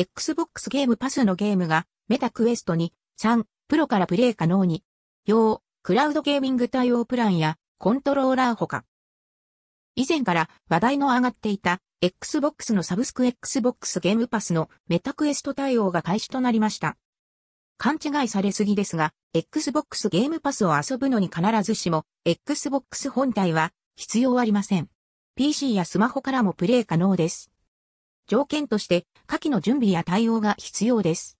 Xbox ゲームパスのゲームがメタクエストに3プロからプレイ可能に。用、クラウドゲーミング対応プランやコントローラーほか。以前から話題の上がっていた Xbox のサブスク Xbox ゲームパスのメタクエスト対応が開始となりました。勘違いされすぎですが、Xbox ゲームパスを遊ぶのに必ずしも、Xbox 本体は必要ありません。PC やスマホからもプレイ可能です。条件として、下記の準備や対応が必要です。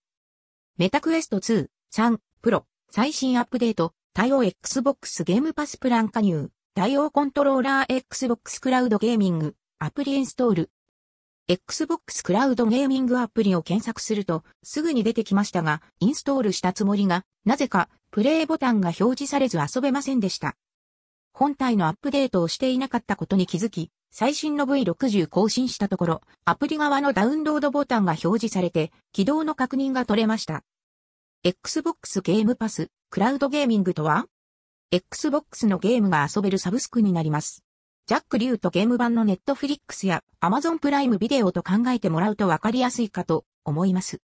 メタクエスト2、3、プロ、最新アップデート、対応 Xbox ゲームパスプラン加入、対応コントローラー Xbox クラウドゲーミング、アプリインストール。Xbox クラウドゲーミングアプリを検索するとすぐに出てきましたが、インストールしたつもりが、なぜかプレイボタンが表示されず遊べませんでした。本体のアップデートをしていなかったことに気づき、最新の V60 更新したところ、アプリ側のダウンロードボタンが表示されて、起動の確認が取れました。Xbox ゲームパス、クラウドゲーミングとは？Xbox のゲームが遊べるサブスクになります。ジャック・リューとゲーム版のネットフリックスや Amazon プライムビデオと考えてもらうとわかりやすいかと思います。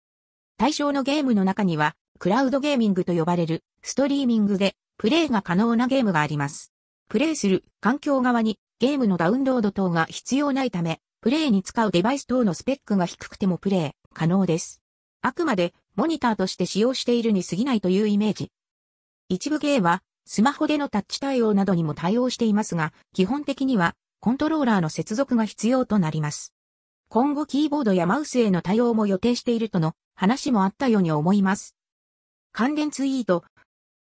対象のゲームの中には、クラウドゲーミングと呼ばれるストリーミングでプレイが可能なゲームがあります。プレイする環境側にゲームのダウンロード等が必要ないため、プレイに使うデバイス等のスペックが低くてもプレイ可能です。あくまでモニターとして使用しているに過ぎないというイメージ。一部ゲーはスマホでのタッチ対応などにも対応していますが、基本的にはコントローラーの接続が必要となります。今後キーボードやマウスへの対応も予定しているとの話もあったように思います。関連ツイート、